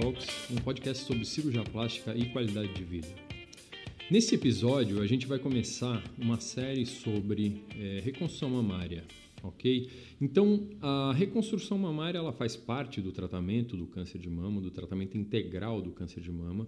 Talks, um podcast sobre cirurgia plástica e qualidade de vida. Nesse episódio, a gente vai começar uma série sobre é, reconstrução mamária, ok? Então, a reconstrução mamária ela faz parte do tratamento do câncer de mama, do tratamento integral do câncer de mama,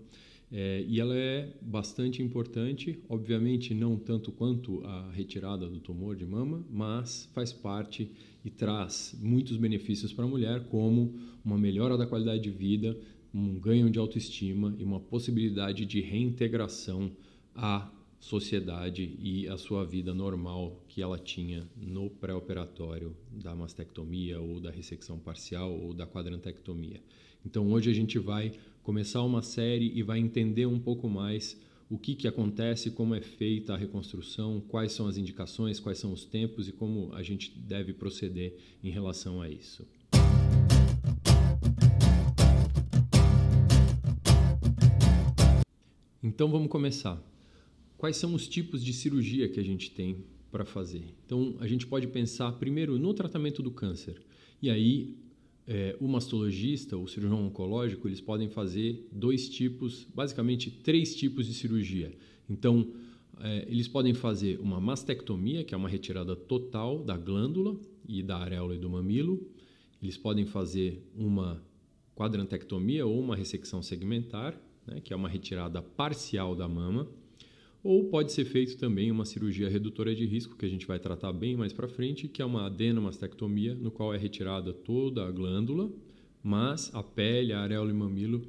é, e ela é bastante importante, obviamente não tanto quanto a retirada do tumor de mama, mas faz parte e traz muitos benefícios para a mulher, como uma melhora da qualidade de vida, um ganho de autoestima e uma possibilidade de reintegração à sociedade e à sua vida normal que ela tinha no pré-operatório da mastectomia ou da ressecção parcial ou da quadrantectomia. Então hoje a gente vai começar uma série e vai entender um pouco mais o que, que acontece, como é feita a reconstrução, quais são as indicações, quais são os tempos e como a gente deve proceder em relação a isso. Então vamos começar. Quais são os tipos de cirurgia que a gente tem para fazer? Então a gente pode pensar primeiro no tratamento do câncer. E aí é, o mastologista, o cirurgião oncológico, eles podem fazer dois tipos, basicamente três tipos de cirurgia. Então, é, eles podem fazer uma mastectomia, que é uma retirada total da glândula e da areola e do mamilo. Eles podem fazer uma quadrantectomia ou uma ressecção segmentar, né, que é uma retirada parcial da mama. Ou pode ser feito também uma cirurgia redutora de risco, que a gente vai tratar bem mais para frente, que é uma adenomastectomia, no qual é retirada toda a glândula, mas a pele, a areola e mamilo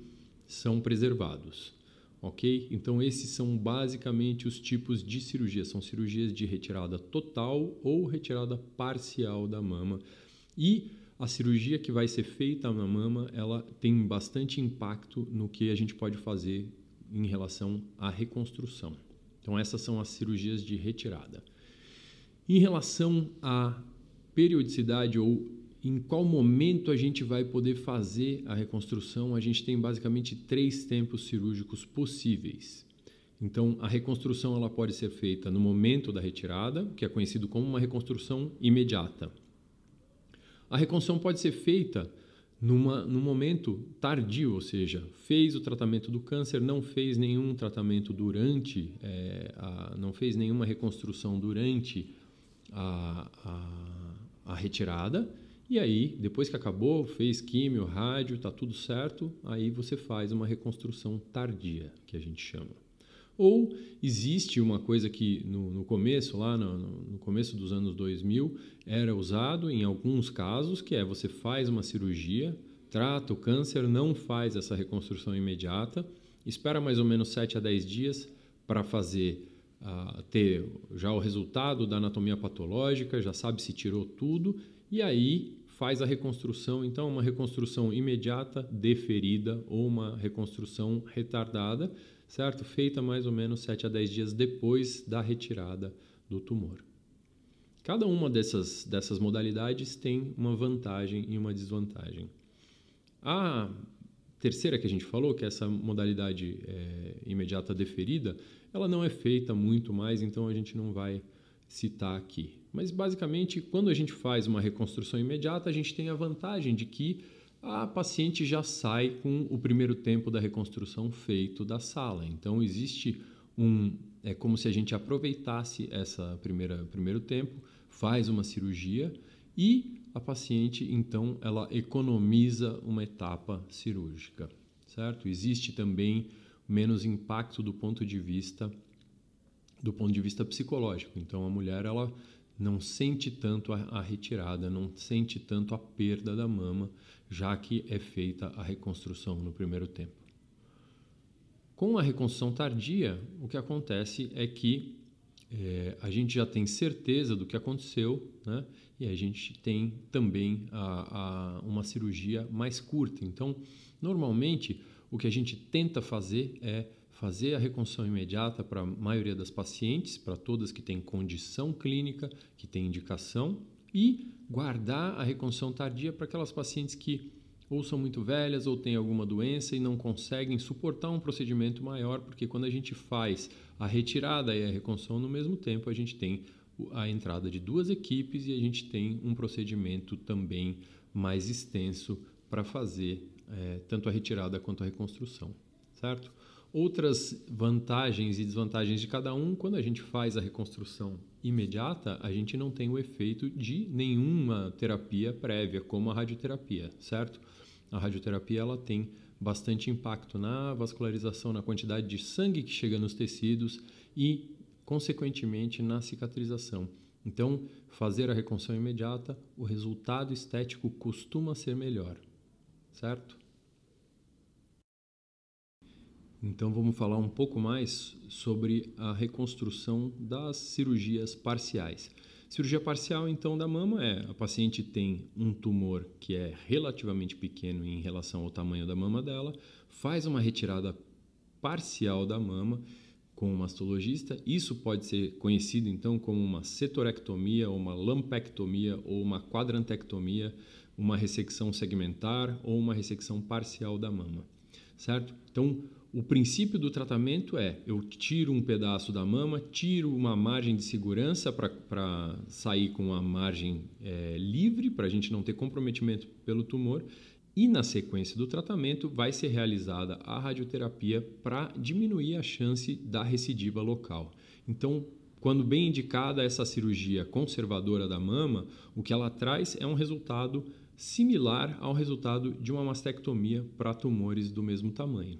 são preservados. Ok? Então, esses são basicamente os tipos de cirurgia. São cirurgias de retirada total ou retirada parcial da mama. E a cirurgia que vai ser feita na mama, ela tem bastante impacto no que a gente pode fazer em relação à reconstrução. Então, essas são as cirurgias de retirada. Em relação à periodicidade ou em qual momento a gente vai poder fazer a reconstrução, a gente tem basicamente três tempos cirúrgicos possíveis. Então, a reconstrução ela pode ser feita no momento da retirada, que é conhecido como uma reconstrução imediata. A reconstrução pode ser feita numa, num momento tardio, ou seja, fez o tratamento do câncer, não fez nenhum tratamento durante, é, a, não fez nenhuma reconstrução durante a, a, a, retirada, e aí, depois que acabou, fez químio, rádio, está tudo certo, aí você faz uma reconstrução tardia, que a gente chama. Ou existe uma coisa que no, no começo, lá no, no, começo dos anos 2000, era usado em alguns casos, que é você faz uma cirurgia, trata o câncer, não faz essa reconstrução imediata, espera mais ou menos 7 a 10 dias para fazer uh, ter já o resultado da anatomia patológica, já sabe se tirou tudo, e aí faz a reconstrução, então uma reconstrução imediata, deferida ou uma reconstrução retardada, certo? Feita mais ou menos 7 a 10 dias depois da retirada do tumor. Cada uma dessas, dessas modalidades tem uma vantagem e uma desvantagem. A terceira que a gente falou, que é essa modalidade é, imediata deferida, ela não é feita muito mais, então a gente não vai citar aqui. Mas basicamente, quando a gente faz uma reconstrução imediata, a gente tem a vantagem de que a paciente já sai com o primeiro tempo da reconstrução feito da sala. Então existe um é como se a gente aproveitasse essa primeira primeiro tempo, faz uma cirurgia e a paciente então ela economiza uma etapa cirúrgica, certo? Existe também menos impacto do ponto de vista do ponto de vista psicológico. Então a mulher ela não sente tanto a, a retirada, não sente tanto a perda da mama, já que é feita a reconstrução no primeiro tempo. Com a reconstrução tardia, o que acontece é que é, a gente já tem certeza do que aconteceu, né? E a gente tem também a, a, uma cirurgia mais curta. Então, normalmente, o que a gente tenta fazer é fazer a reconstrução imediata para a maioria das pacientes, para todas que têm condição clínica, que têm indicação, e guardar a reconstrução tardia para aquelas pacientes que ou são muito velhas ou têm alguma doença e não conseguem suportar um procedimento maior, porque quando a gente faz a retirada e a reconstrução no mesmo tempo, a gente tem a entrada de duas equipes e a gente tem um procedimento também mais extenso para fazer é, tanto a retirada quanto a reconstrução, certo? Outras vantagens e desvantagens de cada um, quando a gente faz a reconstrução imediata, a gente não tem o efeito de nenhuma terapia prévia, como a radioterapia, certo? A radioterapia ela tem bastante impacto na vascularização, na quantidade de sangue que chega nos tecidos e, consequentemente, na cicatrização. Então, fazer a reconstrução imediata, o resultado estético costuma ser melhor, certo? Então vamos falar um pouco mais sobre a reconstrução das cirurgias parciais. Cirurgia parcial, então, da mama é a paciente tem um tumor que é relativamente pequeno em relação ao tamanho da mama dela, faz uma retirada parcial da mama com o mastologista. Isso pode ser conhecido então como uma setorectomia, ou uma lampectomia, ou uma quadrantectomia, uma ressecção segmentar ou uma ressecção parcial da mama, certo? Então, o princípio do tratamento é: eu tiro um pedaço da mama, tiro uma margem de segurança para sair com a margem é, livre, para a gente não ter comprometimento pelo tumor, e na sequência do tratamento vai ser realizada a radioterapia para diminuir a chance da recidiva local. Então, quando bem indicada essa cirurgia conservadora da mama, o que ela traz é um resultado similar ao resultado de uma mastectomia para tumores do mesmo tamanho.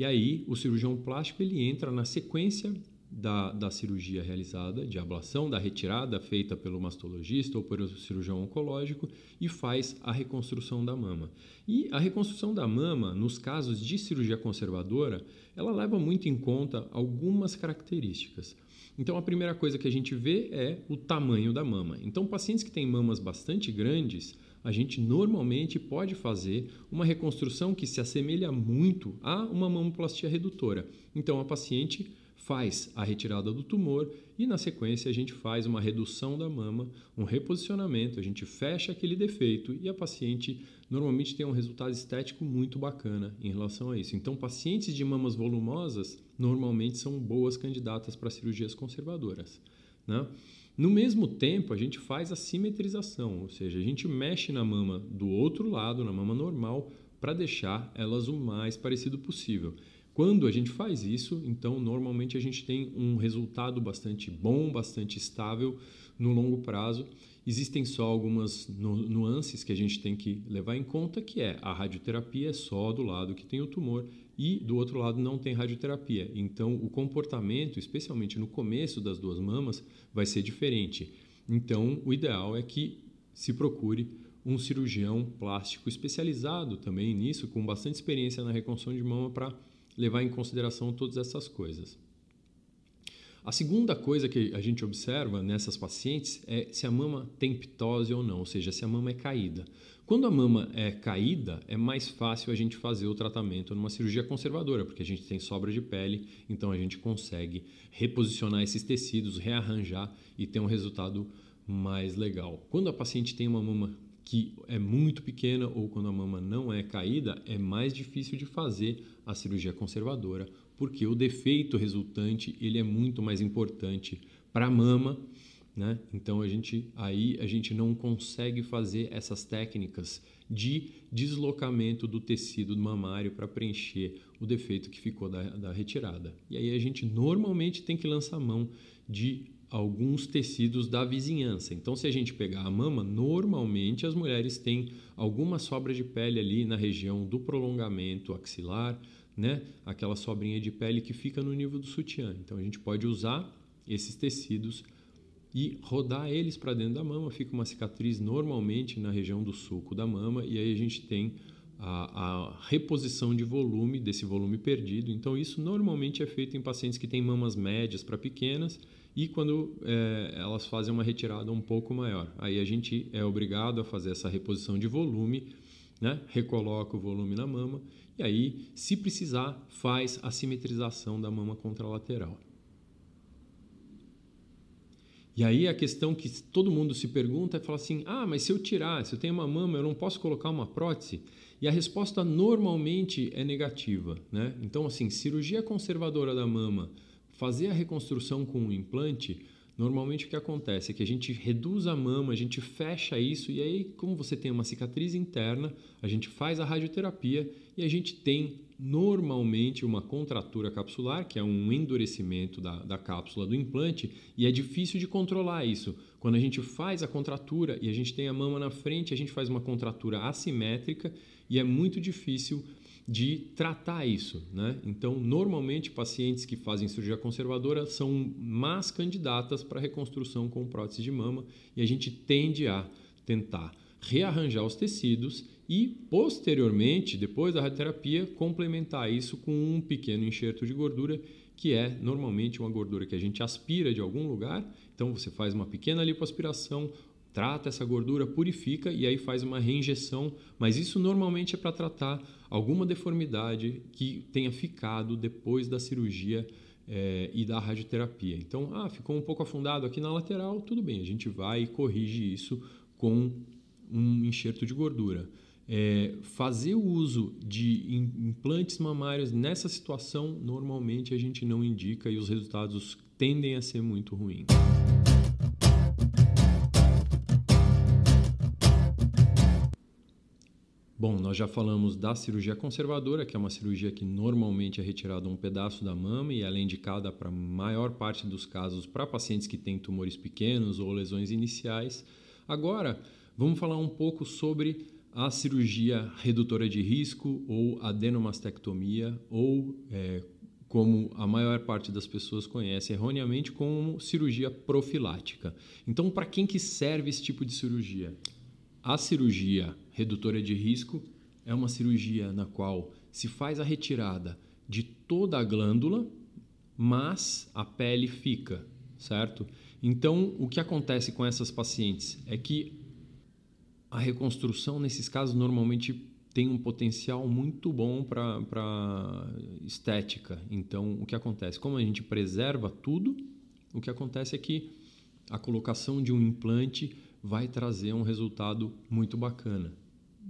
E aí, o cirurgião plástico ele entra na sequência da, da cirurgia realizada, de ablação, da retirada feita pelo mastologista ou pelo cirurgião oncológico e faz a reconstrução da mama. E a reconstrução da mama, nos casos de cirurgia conservadora, ela leva muito em conta algumas características. Então, a primeira coisa que a gente vê é o tamanho da mama. Então, pacientes que têm mamas bastante grandes, a gente normalmente pode fazer uma reconstrução que se assemelha muito a uma mamoplastia redutora. Então, a paciente faz a retirada do tumor e na sequência a gente faz uma redução da mama, um reposicionamento, a gente fecha aquele defeito e a paciente normalmente tem um resultado estético muito bacana em relação a isso. Então, pacientes de mamas volumosas normalmente são boas candidatas para cirurgias conservadoras. Né? No mesmo tempo, a gente faz a simetrização, ou seja, a gente mexe na mama do outro lado, na mama normal, para deixar elas o mais parecido possível. Quando a gente faz isso, então normalmente a gente tem um resultado bastante bom, bastante estável no longo prazo. Existem só algumas nuances que a gente tem que levar em conta, que é a radioterapia é só do lado que tem o tumor e do outro lado não tem radioterapia. Então o comportamento, especialmente no começo das duas mamas, vai ser diferente. Então o ideal é que se procure um cirurgião plástico especializado também nisso, com bastante experiência na reconstrução de mama para levar em consideração todas essas coisas. A segunda coisa que a gente observa nessas pacientes é se a mama tem ptose ou não, ou seja, se a mama é caída. Quando a mama é caída, é mais fácil a gente fazer o tratamento numa cirurgia conservadora, porque a gente tem sobra de pele, então a gente consegue reposicionar esses tecidos, rearranjar e ter um resultado mais legal. Quando a paciente tem uma mama que é muito pequena ou quando a mama não é caída, é mais difícil de fazer a cirurgia conservadora, porque o defeito resultante ele é muito mais importante para a mama, né? Então a gente aí a gente não consegue fazer essas técnicas de deslocamento do tecido mamário para preencher o defeito que ficou da, da retirada. E aí a gente normalmente tem que lançar mão de alguns tecidos da vizinhança. Então, se a gente pegar a mama, normalmente as mulheres têm alguma sobra de pele ali na região do prolongamento axilar, né? Aquela sobrinha de pele que fica no nível do sutiã. Então, a gente pode usar esses tecidos e rodar eles para dentro da mama. Fica uma cicatriz normalmente na região do sulco da mama e aí a gente tem a, a, reposição de volume desse volume perdido. Então, isso normalmente é feito em pacientes que têm mamas médias para pequenas e quando é, elas fazem uma retirada um pouco maior. Aí a gente é obrigado a fazer essa reposição de volume, né? recoloca o volume na mama e aí, se precisar, faz a simetrização da mama contralateral. E aí a questão que todo mundo se pergunta é falar assim: ah, mas se eu tirar, se eu tenho uma mama, eu não posso colocar uma prótese? E a resposta normalmente é negativa, né? Então, assim, cirurgia conservadora da mama fazer a reconstrução com um implante, Normalmente o que acontece é que a gente reduz a mama, a gente fecha isso e aí, como você tem uma cicatriz interna, a gente faz a radioterapia e a gente tem normalmente uma contratura capsular, que é um endurecimento da, da cápsula do implante, e é difícil de controlar isso. Quando a gente faz a contratura e a gente tem a mama na frente, a gente faz uma contratura assimétrica e é muito difícil de tratar isso. Né? Então, normalmente, pacientes que fazem cirurgia conservadora são más candidatas para reconstrução com prótese de mama e a gente tende a tentar rearranjar os tecidos e, posteriormente, depois da radioterapia, complementar isso com um pequeno enxerto de gordura, que é normalmente uma gordura que a gente aspira de algum lugar. Então, você faz uma pequena lipoaspiração, trata essa gordura, purifica e aí faz uma reinjeção, mas isso normalmente é para tratar alguma deformidade que tenha ficado depois da cirurgia é, e da radioterapia. Então, ah, ficou um pouco afundado aqui na lateral, tudo bem, a gente vai e corrige isso com um enxerto de gordura. É, fazer o uso de implantes mamários nessa situação, normalmente a gente não indica e os resultados tendem a ser muito ruins. Bom, nós já falamos da cirurgia conservadora, que é uma cirurgia que normalmente é retirado um pedaço da mama e ela é indicada para a maior parte dos casos para pacientes que têm tumores pequenos ou lesões iniciais. Agora, vamos falar um pouco sobre a cirurgia redutora de risco ou adenomastectomia ou é, como a maior parte das pessoas conhece erroneamente como cirurgia profilática. Então, para quem que serve esse tipo de cirurgia? A cirurgia redutora de risco é uma cirurgia na qual se faz a retirada de toda a glândula, mas a pele fica, certo? Então, o que acontece com essas pacientes é que a reconstrução, nesses casos, normalmente tem um potencial muito bom para estética. Então, o que acontece? Como a gente preserva tudo, o que acontece é que a colocação de um implante vai trazer um resultado muito bacana.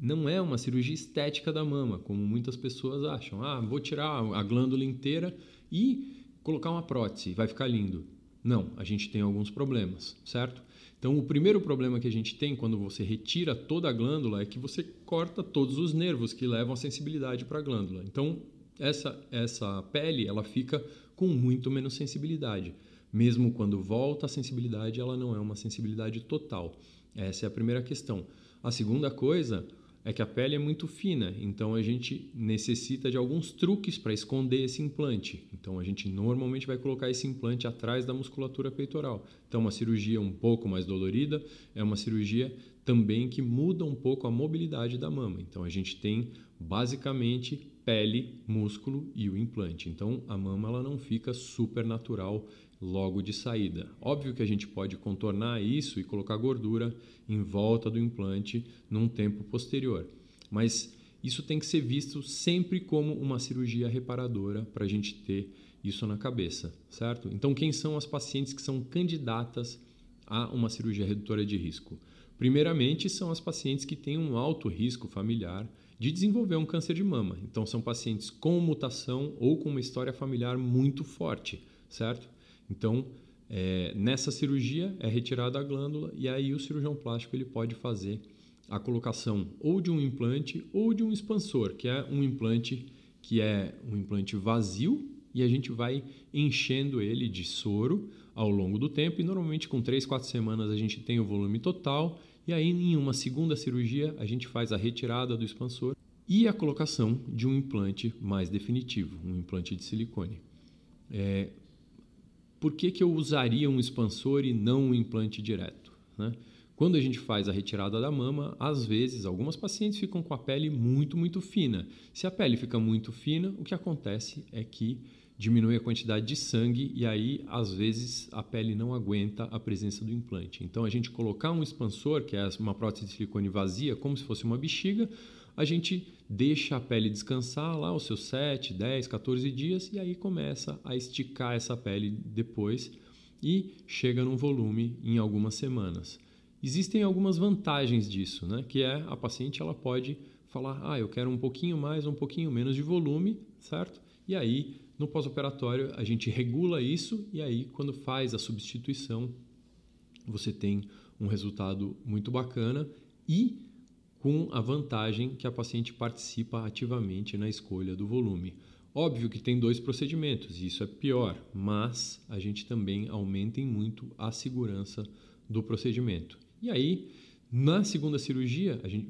Não é uma cirurgia estética da mama, como muitas pessoas acham. Ah, vou tirar a glândula inteira e colocar uma prótese, vai ficar lindo. Não, a gente tem alguns problemas, certo? Então, o primeiro problema que a gente tem quando você retira toda a glândula é que você corta todos os nervos que levam a sensibilidade para a glândula. Então, essa, essa pele ela fica com muito menos sensibilidade. Mesmo quando volta a sensibilidade, ela não é uma sensibilidade total. Essa é a primeira questão. A segunda coisa é que a pele é muito fina, então a gente necessita de alguns truques para esconder esse implante. Então a gente normalmente vai colocar esse implante atrás da musculatura peitoral. Então uma cirurgia um pouco mais dolorida é uma cirurgia também que muda um pouco a mobilidade da mama. Então a gente tem basicamente pele, músculo e o implante. Então a mama ela não fica super natural logo de saída. Óbvio que a gente pode contornar isso e colocar gordura em volta do implante num tempo posterior, mas isso tem que ser visto sempre como uma cirurgia reparadora para a gente ter isso na cabeça, certo? Então, quem são as pacientes que são candidatas a uma cirurgia redutora de risco? Primeiramente, são as pacientes que têm um alto risco familiar de desenvolver um câncer de mama. Então, são pacientes com mutação ou com uma história familiar muito forte, certo? Então, é, nessa cirurgia é retirada a glândula e aí o cirurgião plástico ele pode fazer a colocação ou de um implante ou de um expansor, que é um implante que é um implante vazio e a gente vai enchendo ele de soro ao longo do tempo e normalmente com 3, 4 semanas a gente tem o volume total e aí em uma segunda cirurgia a gente faz a retirada do expansor e a colocação de um implante mais definitivo, um implante de silicone. É, por que, que eu usaria um expansor e não um implante direto? Né? Quando a gente faz a retirada da mama, às vezes algumas pacientes ficam com a pele muito, muito fina. Se a pele fica muito fina, o que acontece é que diminui a quantidade de sangue e aí, às vezes, a pele não aguenta a presença do implante. Então, a gente colocar um expansor, que é uma prótese de silicone vazia, como se fosse uma bexiga, a gente deixa a pele descansar lá os seus 7, 10, 14 dias e aí começa a esticar essa pele depois e chega num volume em algumas semanas. Existem algumas vantagens disso, né? que é a paciente ela pode falar, ah, eu quero um pouquinho mais, um pouquinho menos de volume, certo? E aí No pós-operatório, a gente regula isso e aí, quando faz a substituição, você tem um resultado muito bacana e com a vantagem que a paciente participa ativamente na escolha do volume. Óbvio que tem dois procedimentos, e isso é pior, mas a gente também aumenta em muito a segurança do procedimento. E aí, na segunda cirurgia, gente,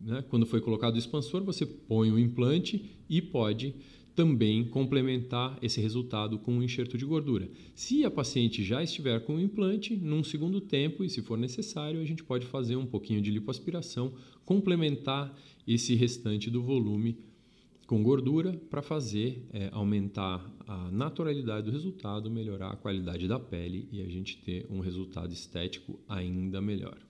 né, quando foi colocado o expansor, você põe o implante e pode também complementar esse resultado com um enxerto de gordura. Se a paciente já estiver com o implante, num segundo tempo, e se for necessário, a gente pode fazer um pouquinho de lipoaspiração, complementar esse restante do volume com gordura para fazer é, aumentar a naturalidade do resultado, melhorar a qualidade da pele e a gente ter um resultado estético ainda melhor.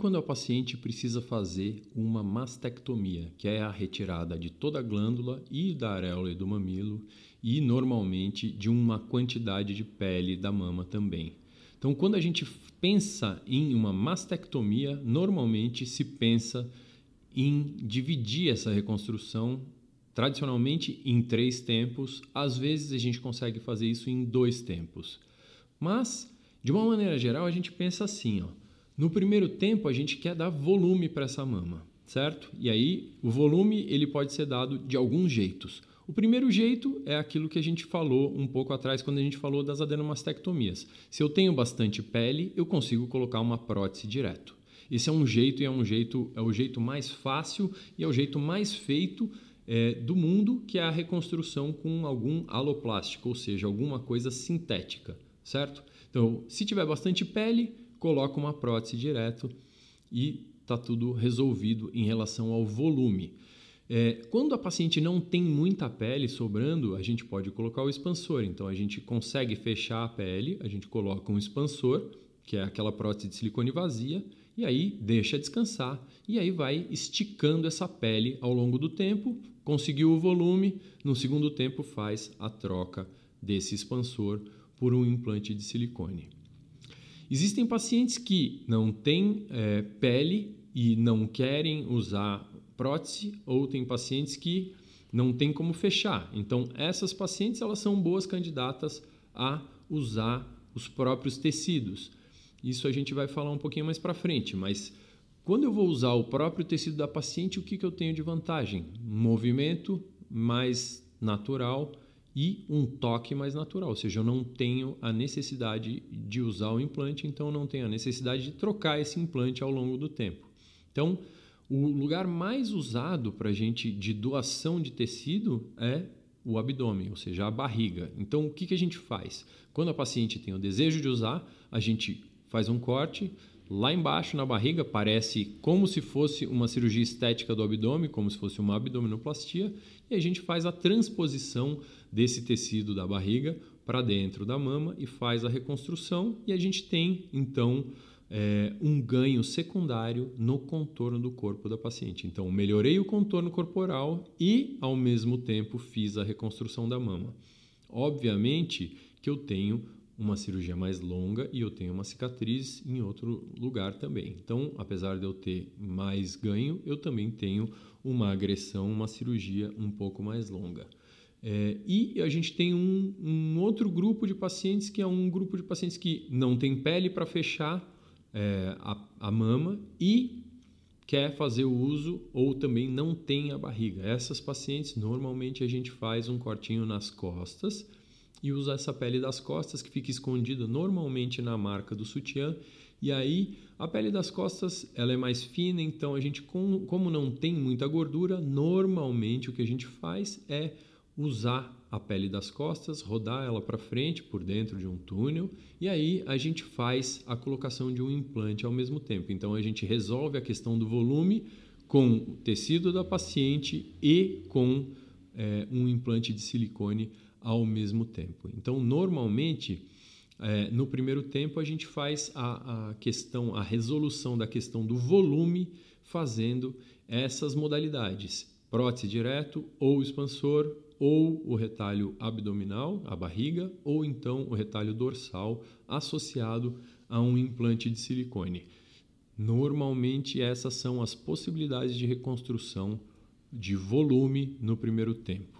Quando a paciente precisa fazer uma mastectomia, que é a retirada de toda a glândula e da areola e do mamilo, e normalmente de uma quantidade de pele da mama também. Então, quando a gente pensa em uma mastectomia, normalmente se pensa em dividir essa reconstrução tradicionalmente em três tempos. Às vezes a gente consegue fazer isso em dois tempos. Mas, de uma maneira geral, a gente pensa assim: ó, no primeiro tempo a gente quer dar volume para essa mama, certo? E aí o volume ele pode ser dado de alguns jeitos. O primeiro jeito é aquilo que a gente falou um pouco atrás quando a gente falou das adenomastectomias. Se eu tenho bastante pele, eu consigo colocar uma prótese direto. Esse é um jeito e é um jeito é o jeito mais fácil e é o jeito mais feito é, do mundo, que é a reconstrução com algum aloplástico, ou seja, alguma coisa sintética, certo? Então, se tiver bastante pele, coloca uma prótese direto e está tudo resolvido em relação ao volume. É, quando a paciente não tem muita pele sobrando, a gente pode colocar o expansor. Então a gente consegue fechar a pele, a gente coloca um expansor, que é aquela prótese de silicone vazia, e aí deixa descansar e aí vai esticando essa pele ao longo do tempo. Conseguiu o volume, no segundo tempo faz a troca desse expansor por um implante de silicone. Existem pacientes que não têm é, pele e não querem usar prótese ou tem pacientes que não tem como fechar. Então, essas pacientes elas são boas candidatas a usar os próprios tecidos. Isso a gente vai falar um pouquinho mais para frente, mas quando eu vou usar o próprio tecido da paciente, o que, que eu tenho de vantagem? Movimento mais natural e um toque mais natural, ou seja, eu não tenho a necessidade de usar o implante, então eu não tenho a necessidade de trocar esse implante ao longo do tempo. Então, o lugar mais usado para a gente de doação de tecido é o abdômen, ou seja, a barriga. Então, o que, que a gente faz? Quando a paciente tem o desejo de usar, a gente faz um corte lá embaixo na barriga, parece como se fosse uma cirurgia estética do abdômen, como se fosse uma abdominoplastia, e a gente faz a transposição desse tecido da barriga para dentro da mama e faz a reconstrução, e a gente tem então é, um ganho secundário no contorno do corpo da paciente. Então, melhorei o contorno corporal e, ao mesmo tempo, fiz a reconstrução da mama. Obviamente que eu tenho uma cirurgia mais longa e eu tenho uma cicatriz em outro lugar também. Então, apesar de eu ter mais ganho, eu também tenho uma agressão, uma cirurgia um pouco mais longa. É, e a gente tem um, um outro grupo de pacientes que é um grupo de pacientes que não tem pele para fechar é, a, a mama e quer fazer o uso ou também não tem a barriga. Essas pacientes, normalmente a gente faz um cortinho nas costas e usa essa pele das costas que fica escondida normalmente na marca do sutiã. E aí a pele das costas ela é mais fina, então a gente como não tem muita gordura, normalmente o que a gente faz é usar a pele das costas, rodar ela para frente por dentro de um túnel e aí a gente faz a colocação de um implante ao mesmo tempo. Então a gente resolve a questão do volume com o tecido da paciente e com é, um implante de silicone ao mesmo tempo. Então normalmente é, no primeiro tempo a gente faz a, a questão, a resolução da questão do volume fazendo essas modalidades prótese direto ou expansor ou o retalho abdominal, a barriga, ou então o retalho dorsal associado a um implante de silicone. Normalmente, essas são as possibilidades de reconstrução de volume no primeiro tempo.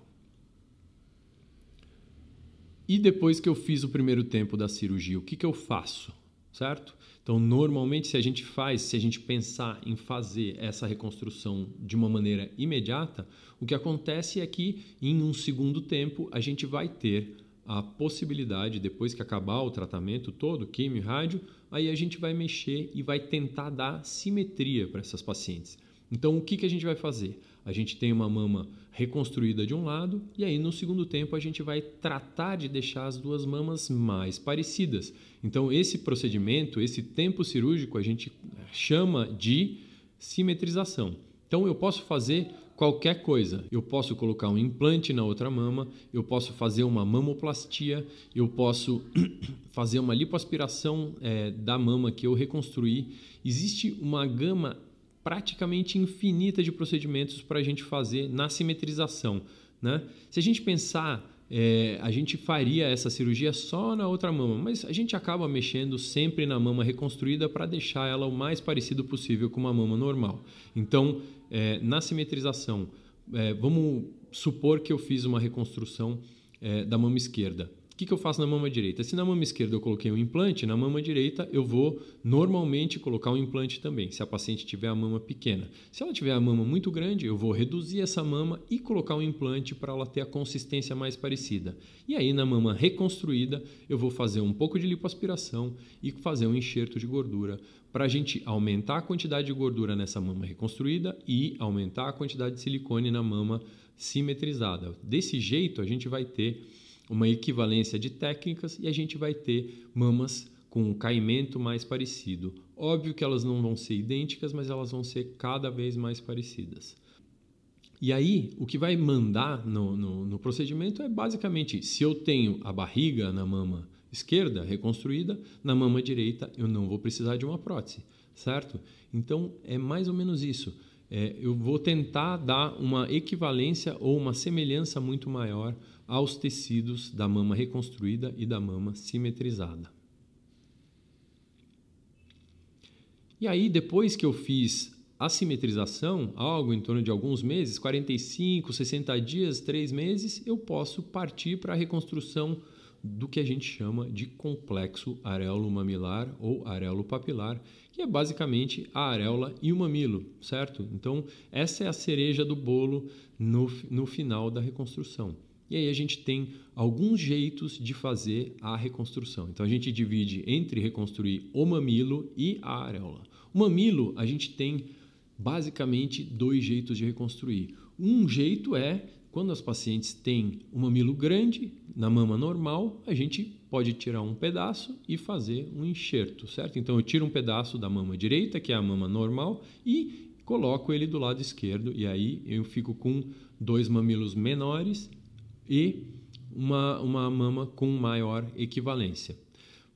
E depois que eu fiz o primeiro tempo da cirurgia, o que, que eu faço? Certo? Então, normalmente, se a gente faz, se a gente pensar em fazer essa reconstrução de uma maneira imediata, o que acontece é que em um segundo tempo a gente vai ter a possibilidade, depois que acabar o tratamento todo, químio e rádio, aí a gente vai mexer e vai tentar dar simetria para essas pacientes. Então, o que, que a gente vai fazer? A gente tem uma mama reconstruída de um lado e aí no segundo tempo a gente vai tratar de deixar as duas mamas mais parecidas. Então, esse procedimento, esse tempo cirúrgico, a gente chama de simetrização. Então, eu posso fazer qualquer coisa. Eu posso colocar um implante na outra mama, eu posso fazer uma mamoplastia, eu posso fazer uma lipoaspiração é, da mama que eu reconstruí. Existe uma gama praticamente infinita de procedimentos para a gente fazer na simetrização. Né? Se a gente pensar é, a gente faria essa cirurgia só na outra mama, mas a gente acaba mexendo sempre na mama reconstruída para deixar ela o mais parecido possível com uma mama normal. Então, é, na simetrização, é, vamos supor que eu fiz uma reconstrução é, da mama esquerda que, que eu faço na mama direita? Se na mama esquerda eu coloquei um implante, na mama direita eu vou normalmente colocar um implante também, se a paciente tiver a mama pequena. Se ela tiver a mama muito grande, eu vou reduzir essa mama e colocar um implante para ela ter a consistência mais parecida. E aí na mama reconstruída, eu vou fazer um pouco de lipoaspiração e fazer um enxerto de gordura para a gente aumentar a quantidade de gordura nessa mama reconstruída e aumentar a quantidade de silicone na mama simetrizada. Desse jeito, a gente vai ter uma equivalência de técnicas e a gente vai ter mamas com um caimento mais parecido. Óbvio que elas não vão ser idênticas, mas elas vão ser cada vez mais parecidas. E aí, o que vai mandar no, no, no procedimento é basicamente: se eu tenho a barriga na mama esquerda reconstruída, na mama direita eu não vou precisar de uma prótese, certo? Então é mais ou menos isso. É, eu vou tentar dar uma equivalência ou uma semelhança muito maior aos tecidos da mama reconstruída e da mama simetrizada. E aí, depois que eu fiz a simetrização, algo em torno de alguns meses, 45, 60 dias, 3 meses, eu posso partir para a reconstrução do que a gente chama de complexo areolo-mamilar ou areolo-papilar, que é basicamente a areola e o mamilo, certo? Então, essa é a cereja do bolo no, no final da reconstrução. E aí a gente tem alguns jeitos de fazer a reconstrução. Então a gente divide entre reconstruir o mamilo e a areola. O mamilo a gente tem basicamente dois jeitos de reconstruir. Um jeito é quando as pacientes têm um mamilo grande na mama normal, a gente pode tirar um pedaço e fazer um enxerto, certo? Então eu tiro um pedaço da mama direita, que é a mama normal, e coloco ele do lado esquerdo e aí eu fico com dois mamilos menores e uma, uma mama com maior equivalência.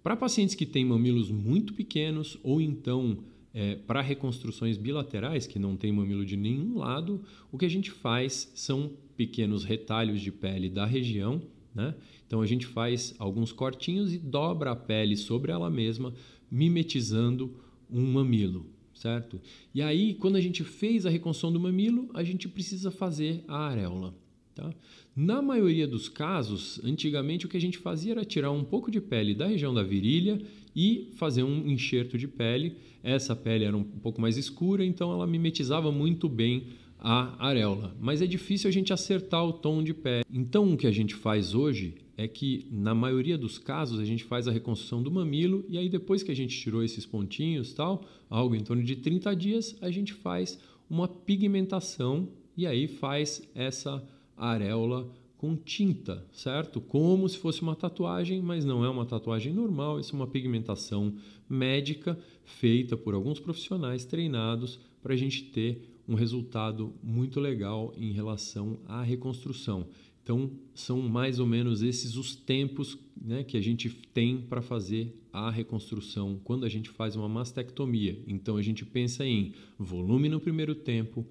Para pacientes que têm mamilos muito pequenos ou então é, para reconstruções bilaterais, que não tem mamilo de nenhum lado, o que a gente faz são pequenos retalhos de pele da região. Né? Então a gente faz alguns cortinhos e dobra a pele sobre ela mesma, mimetizando um mamilo, certo? E aí, quando a gente fez a reconstrução do mamilo, a gente precisa fazer a areola. Tá? Na maioria dos casos, antigamente o que a gente fazia era tirar um pouco de pele da região da virilha e fazer um enxerto de pele. Essa pele era um pouco mais escura, então ela mimetizava muito bem a areola. Mas é difícil a gente acertar o tom de pele. Então o que a gente faz hoje é que, na maioria dos casos, a gente faz a reconstrução do mamilo e aí depois que a gente tirou esses pontinhos, tal, algo em torno de 30 dias, a gente faz uma pigmentação e aí faz essa areola com tinta, certo? Como se fosse uma tatuagem, mas não é uma tatuagem normal, isso é uma pigmentação médica feita por alguns profissionais treinados para a gente ter um resultado muito legal em relação à reconstrução. Então, são mais ou menos esses os tempos né, que a gente tem para fazer a reconstrução quando a gente faz uma mastectomia. Então, a gente pensa em volume no primeiro tempo,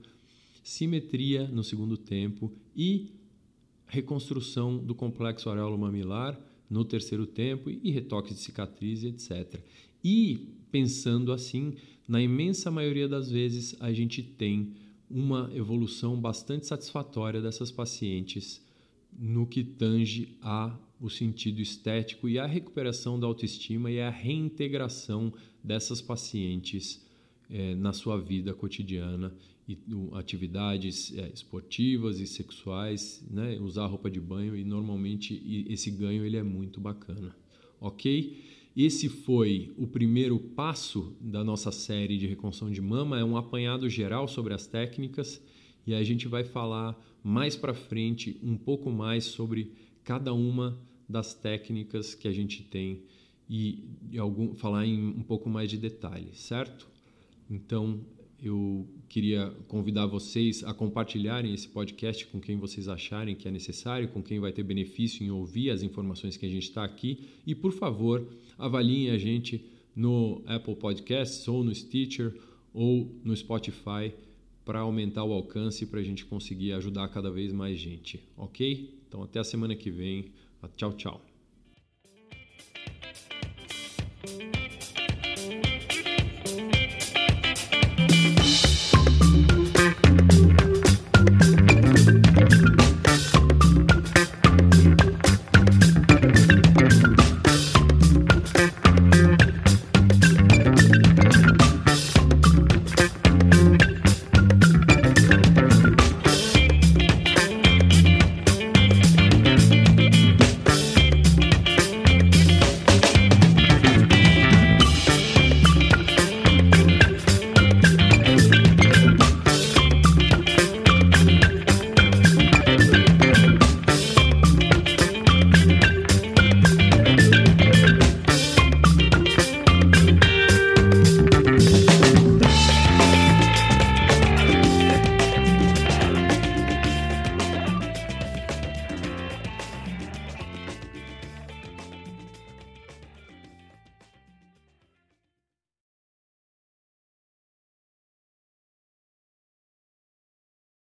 simetria no segundo tempo e reconstrução do complexo areolo-mamilar no terceiro tempo e retoques de cicatriz, etc. E pensando assim na imensa maioria das vezes a gente tem uma evolução bastante satisfatória dessas pacientes no que tange a o sentido estético e a recuperação da autoestima e a reintegração dessas pacientes é, na sua vida cotidiana e atividades é, esportivas e sexuais, né? usar roupa de banho e normalmente esse ganho ele é muito bacana, ok? Esse foi o primeiro passo da nossa série de reconstrução de mama, é um apanhado geral sobre as técnicas e a gente vai falar mais para frente um pouco mais sobre cada uma das técnicas que a gente tem e, e algum, falar em um pouco mais de detalhe, certo? Então eu queria convidar vocês a compartilharem esse podcast com quem vocês acharem que é necessário, com quem vai ter benefício em ouvir as informações que a gente está aqui. E, por favor, avaliem a gente no Apple Podcasts ou no Stitcher ou no Spotify para aumentar o alcance para a gente conseguir ajudar cada vez mais gente, ok? Então, até a semana que vem. Tchau, tchau.